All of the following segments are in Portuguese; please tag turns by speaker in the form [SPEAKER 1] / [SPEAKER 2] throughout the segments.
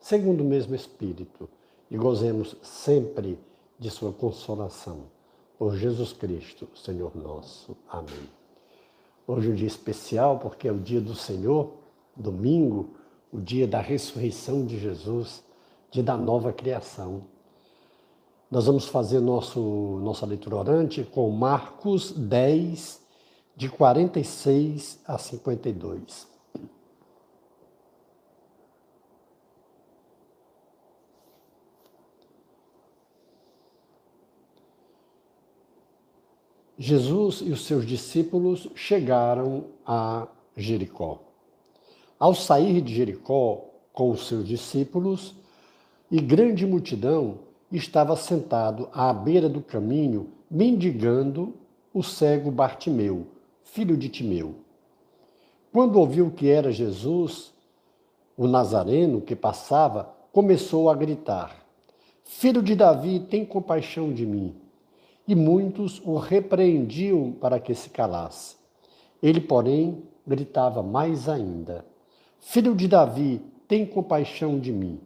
[SPEAKER 1] segundo o mesmo Espírito, e gozemos sempre de Sua consolação. Por Jesus Cristo, Senhor nosso. Amém. Hoje é um dia especial porque é o dia do Senhor, domingo, o dia da ressurreição de Jesus, dia da nova criação. Nós vamos fazer nosso, nossa leitura orante com Marcos 10, de 46 a 52. Jesus e os seus discípulos chegaram a Jericó. Ao sair de Jericó com os seus discípulos, e grande multidão estava sentado à beira do caminho, mendigando o cego Bartimeu, filho de Timeu. Quando ouviu que era Jesus, o Nazareno que passava, começou a gritar: Filho de Davi, tem compaixão de mim e muitos o repreendiam para que se calasse. Ele, porém, gritava mais ainda: Filho de Davi, tem compaixão de mim.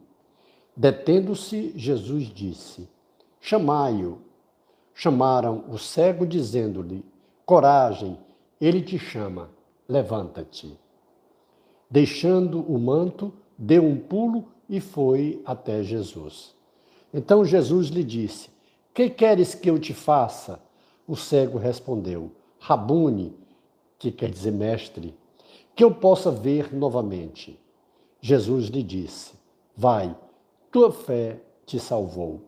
[SPEAKER 1] Detendo-se, Jesus disse: Chamai-o. Chamaram o cego, dizendo-lhe: Coragem, ele te chama, levanta-te. Deixando o manto, deu um pulo e foi até Jesus. Então Jesus lhe disse: que queres que eu te faça? O cego respondeu: Rabune, que quer dizer mestre, que eu possa ver novamente. Jesus lhe disse: Vai, tua fé te salvou.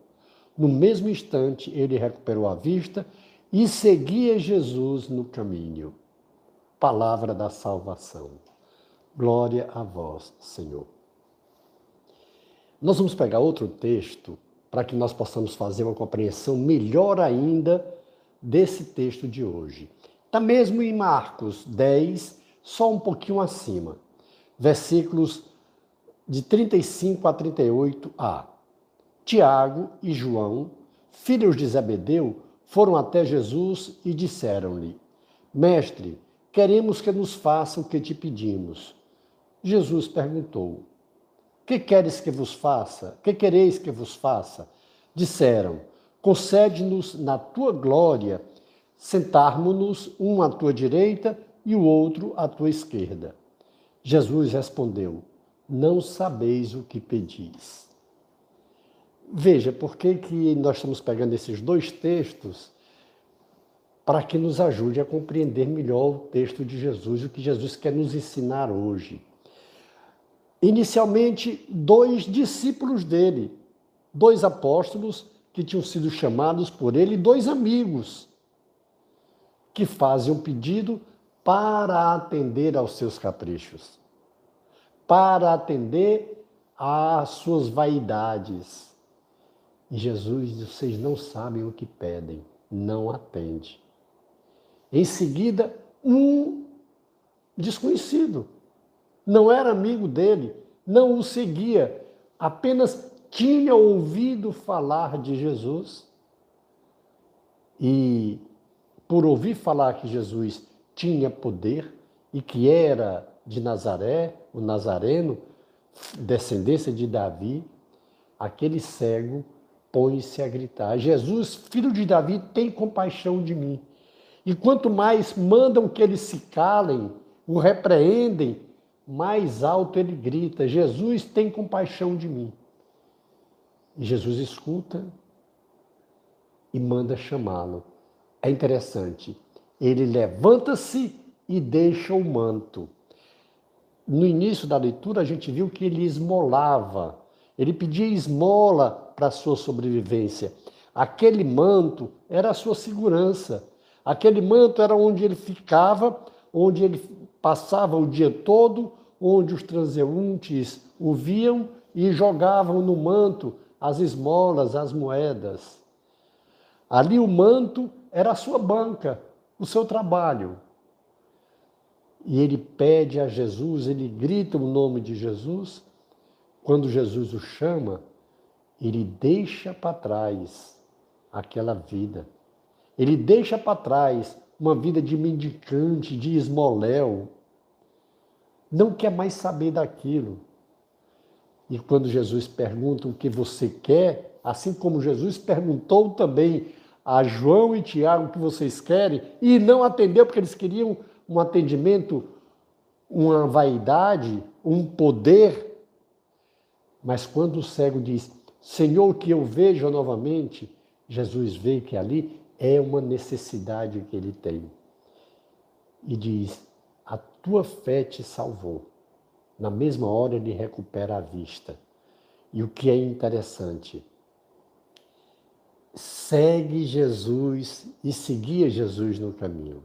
[SPEAKER 1] No mesmo instante, ele recuperou a vista e seguia Jesus no caminho. Palavra da salvação. Glória a vós, Senhor. Nós vamos pegar outro texto para que nós possamos fazer uma compreensão melhor ainda desse texto de hoje. Está mesmo em Marcos 10, só um pouquinho acima, versículos de 35 a 38a. Tiago e João, filhos de Zebedeu, foram até Jesus e disseram-lhe: Mestre, queremos que nos faça o que te pedimos. Jesus perguntou: que queres que vos faça? Que quereis que vos faça? Disseram: Concede-nos na tua glória sentarmos-nos um à tua direita e o outro à tua esquerda. Jesus respondeu: Não sabeis o que pedis. Veja, por que, que nós estamos pegando esses dois textos para que nos ajude a compreender melhor o texto de Jesus, o que Jesus quer nos ensinar hoje. Inicialmente, dois discípulos dele, dois apóstolos que tinham sido chamados por ele, dois amigos que fazem um pedido para atender aos seus caprichos, para atender às suas vaidades. E Jesus diz: vocês não sabem o que pedem, não atende. Em seguida, um desconhecido não era amigo dele, não o seguia, apenas tinha ouvido falar de Jesus. E por ouvir falar que Jesus tinha poder e que era de Nazaré, o Nazareno, descendência de Davi, aquele cego põe-se a gritar: Jesus, filho de Davi, tem compaixão de mim. E quanto mais mandam que eles se calem, o repreendem, mais alto ele grita: Jesus tem compaixão de mim. E Jesus escuta e manda chamá-lo. É interessante. Ele levanta-se e deixa o manto. No início da leitura, a gente viu que ele esmolava, ele pedia esmola para a sua sobrevivência. Aquele manto era a sua segurança. Aquele manto era onde ele ficava, onde ele passava o dia todo, onde os transeuntes o viam e jogavam no manto as esmolas, as moedas. Ali o manto era a sua banca, o seu trabalho. E ele pede a Jesus, ele grita o nome de Jesus. Quando Jesus o chama, ele deixa para trás aquela vida. Ele deixa para trás uma vida de mendicante, de esmoléu. Não quer mais saber daquilo. E quando Jesus pergunta o que você quer, assim como Jesus perguntou também a João e Tiago o que vocês querem, e não atendeu porque eles queriam um atendimento, uma vaidade, um poder. Mas quando o cego diz, Senhor, que eu veja novamente, Jesus vê que ali é uma necessidade que ele tem. E diz: tua fé te salvou. Na mesma hora ele recupera a vista. E o que é interessante, segue Jesus e seguia Jesus no caminho.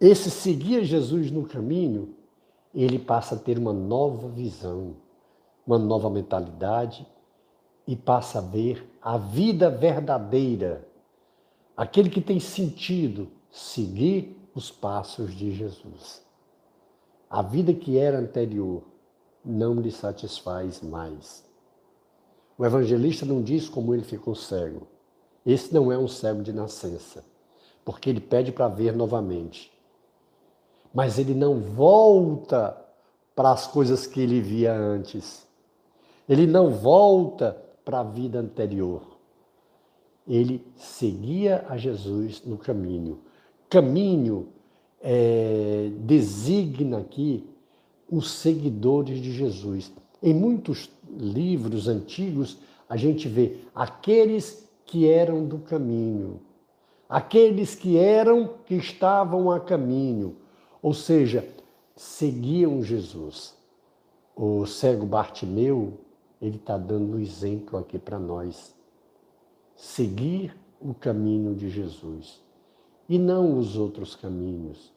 [SPEAKER 1] Esse seguir Jesus no caminho, ele passa a ter uma nova visão, uma nova mentalidade e passa a ver a vida verdadeira, aquele que tem sentido seguir os passos de Jesus. A vida que era anterior não lhe satisfaz mais. O evangelista não diz como ele ficou cego. Esse não é um cego de nascença, porque ele pede para ver novamente. Mas ele não volta para as coisas que ele via antes. Ele não volta para a vida anterior. Ele seguia a Jesus no caminho. Caminho é, designa aqui os seguidores de Jesus. Em muitos livros antigos, a gente vê aqueles que eram do caminho, aqueles que eram, que estavam a caminho, ou seja, seguiam Jesus. O cego Bartimeu, ele está dando um exemplo aqui para nós. Seguir o caminho de Jesus e não os outros caminhos,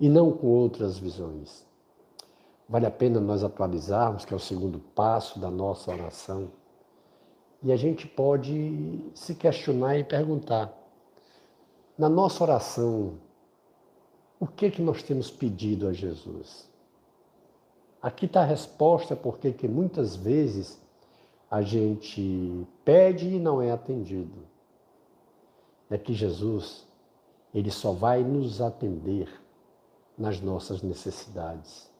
[SPEAKER 1] e não com outras visões. Vale a pena nós atualizarmos, que é o segundo passo da nossa oração, e a gente pode se questionar e perguntar: na nossa oração, o que que nós temos pedido a Jesus? Aqui está a resposta porque que muitas vezes a gente pede e não é atendido. É que Jesus, ele só vai nos atender nas nossas necessidades.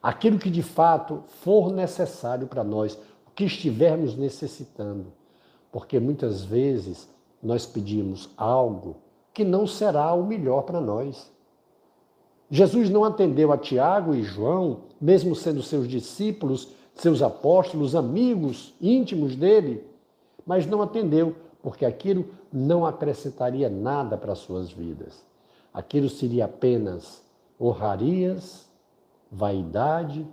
[SPEAKER 1] Aquilo que de fato for necessário para nós, o que estivermos necessitando. Porque muitas vezes nós pedimos algo que não será o melhor para nós. Jesus não atendeu a Tiago e João, mesmo sendo seus discípulos, seus apóstolos, amigos íntimos dele, mas não atendeu, porque aquilo não acrescentaria nada para suas vidas. Aquilo seria apenas honrarias, vaidade,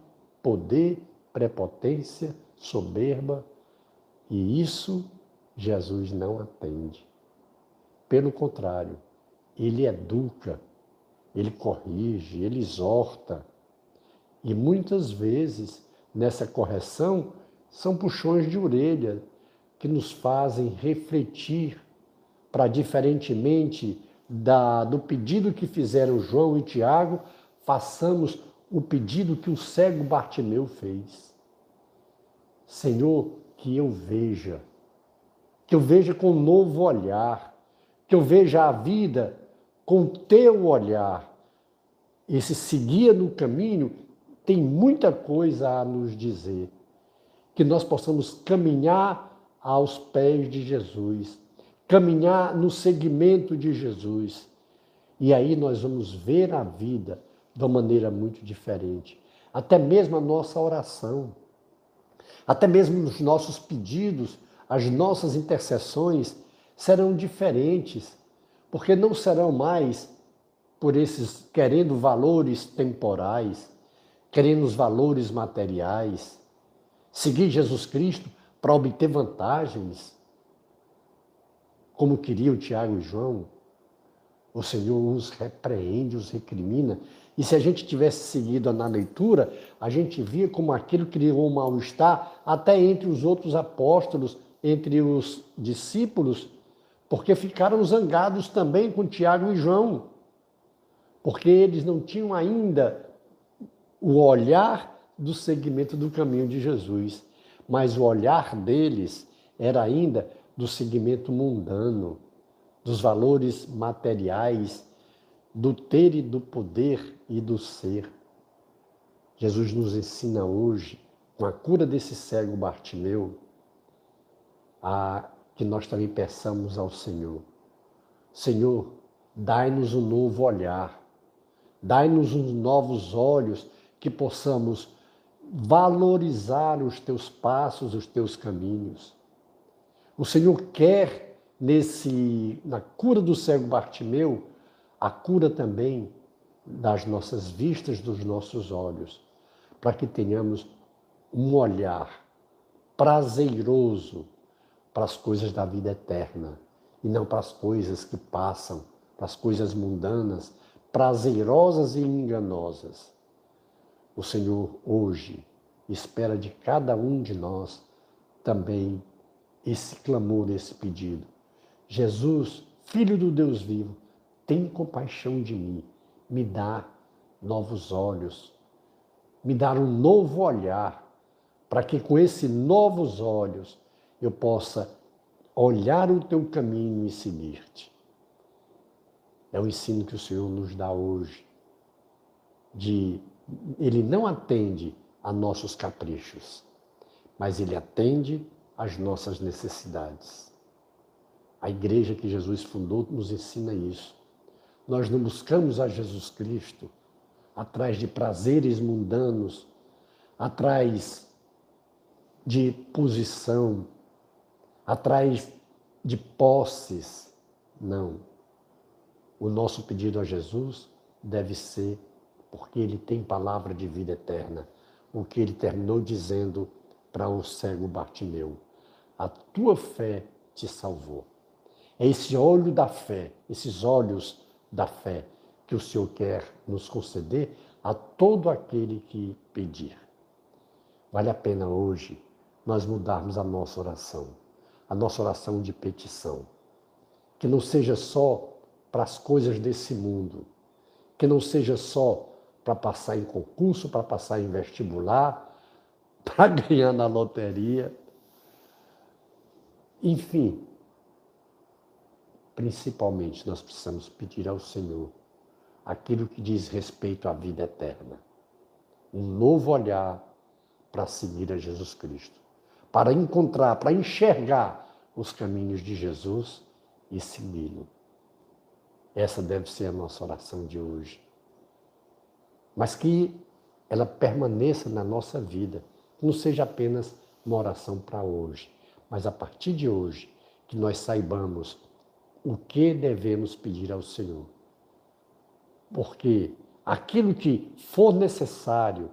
[SPEAKER 1] poder, prepotência, soberba, e isso Jesus não atende. Pelo contrário, ele educa ele corrige, ele exorta. E muitas vezes, nessa correção, são puxões de orelha que nos fazem refletir para, diferentemente da, do pedido que fizeram João e Tiago, façamos o pedido que o cego Bartimeu fez. Senhor, que eu veja, que eu veja com um novo olhar, que eu veja a vida com teu olhar, esse seguir no caminho, tem muita coisa a nos dizer. Que nós possamos caminhar aos pés de Jesus, caminhar no segmento de Jesus. E aí nós vamos ver a vida de uma maneira muito diferente. Até mesmo a nossa oração, até mesmo os nossos pedidos, as nossas intercessões serão diferentes porque não serão mais por esses querendo valores temporais, querendo os valores materiais, seguir Jesus Cristo para obter vantagens, como queriam Tiago e João. O Senhor os repreende, os recrimina E se a gente tivesse seguido na leitura, a gente via como aquilo criou um mal-estar até entre os outros apóstolos, entre os discípulos, porque ficaram zangados também com Tiago e João, porque eles não tinham ainda o olhar do segmento do caminho de Jesus, mas o olhar deles era ainda do segmento mundano, dos valores materiais, do ter e do poder e do ser. Jesus nos ensina hoje, com a cura desse cego Bartimeu, a que nós também peçamos ao Senhor. Senhor, dai-nos um novo olhar, dai-nos uns novos olhos que possamos valorizar os teus passos, os teus caminhos. O Senhor quer nesse na cura do cego Bartimeu a cura também das nossas vistas, dos nossos olhos, para que tenhamos um olhar prazeroso para as coisas da vida eterna e não para as coisas que passam, para as coisas mundanas, prazerosas e enganosas. O Senhor hoje espera de cada um de nós também esse clamor, esse pedido. Jesus, Filho do Deus vivo, tem compaixão de mim, me dá novos olhos, me dá um novo olhar, para que com esses novos olhos eu possa olhar o teu caminho e seguir-te. É o ensino que o Senhor nos dá hoje. De ele não atende a nossos caprichos, mas ele atende às nossas necessidades. A igreja que Jesus fundou nos ensina isso. Nós não buscamos a Jesus Cristo atrás de prazeres mundanos, atrás de posição, atrás de posses. Não. O nosso pedido a Jesus deve ser porque ele tem palavra de vida eterna. O que ele terminou dizendo para o cego Bartimeu: A tua fé te salvou. É esse olho da fé, esses olhos da fé que o Senhor quer nos conceder a todo aquele que pedir. Vale a pena hoje nós mudarmos a nossa oração a nossa oração de petição. Que não seja só para as coisas desse mundo, que não seja só para passar em concurso, para passar em vestibular, para ganhar na loteria. Enfim, principalmente nós precisamos pedir ao Senhor aquilo que diz respeito à vida eterna. Um novo olhar para seguir a Jesus Cristo para encontrar, para enxergar os caminhos de Jesus e segui-lo. Essa deve ser a nossa oração de hoje. Mas que ela permaneça na nossa vida, que não seja apenas uma oração para hoje, mas a partir de hoje, que nós saibamos o que devemos pedir ao Senhor. Porque aquilo que for necessário,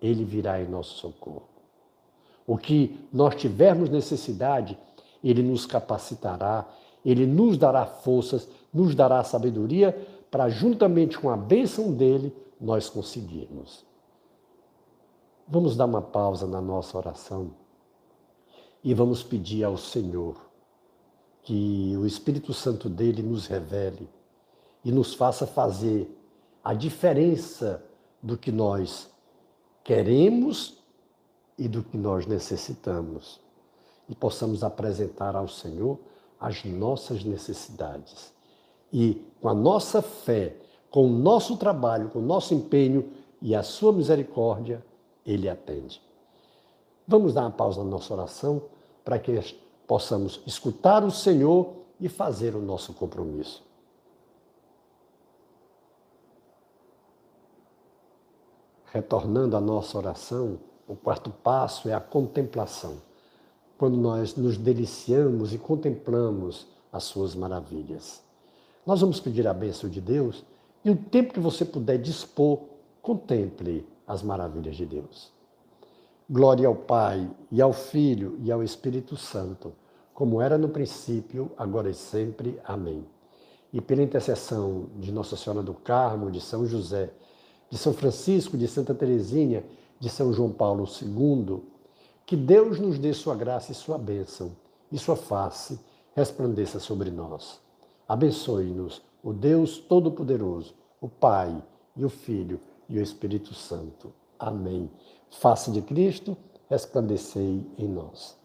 [SPEAKER 1] Ele virá em nosso socorro. O que nós tivermos necessidade, Ele nos capacitará, Ele nos dará forças, nos dará sabedoria para, juntamente com a bênção dele, nós conseguirmos. Vamos dar uma pausa na nossa oração e vamos pedir ao Senhor que o Espírito Santo dele nos revele e nos faça fazer a diferença do que nós queremos e do que nós necessitamos e possamos apresentar ao Senhor as nossas necessidades. E com a nossa fé, com o nosso trabalho, com o nosso empenho e a sua misericórdia, Ele atende. Vamos dar uma pausa na nossa oração para que possamos escutar o Senhor e fazer o nosso compromisso. Retornando à nossa oração, o quarto passo é a contemplação, quando nós nos deliciamos e contemplamos as suas maravilhas. Nós vamos pedir a bênção de Deus e o tempo que você puder dispor, contemple as maravilhas de Deus. Glória ao Pai, e ao Filho, e ao Espírito Santo, como era no princípio, agora e sempre. Amém. E pela intercessão de Nossa Senhora do Carmo, de São José, de São Francisco, de Santa Teresinha, de São João Paulo II, que Deus nos dê sua graça e sua bênção, e sua face resplandeça sobre nós. Abençoe-nos o Deus Todo-Poderoso, o Pai e o Filho e o Espírito Santo. Amém. Face de Cristo, resplandecei em nós.